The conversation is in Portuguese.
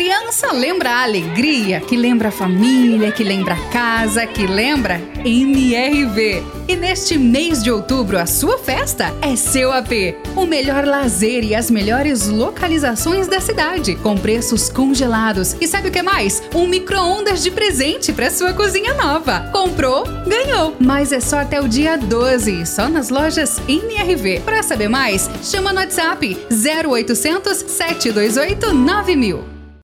Criança lembra a alegria, que lembra a família, que lembra a casa, que lembra MRV. E neste mês de outubro, a sua festa é seu AP. O melhor lazer e as melhores localizações da cidade, com preços congelados. E sabe o que mais? Um micro-ondas de presente para sua cozinha nova. Comprou, ganhou. Mas é só até o dia 12, só nas lojas MRV. Para saber mais, chama no WhatsApp 0800 728 9000.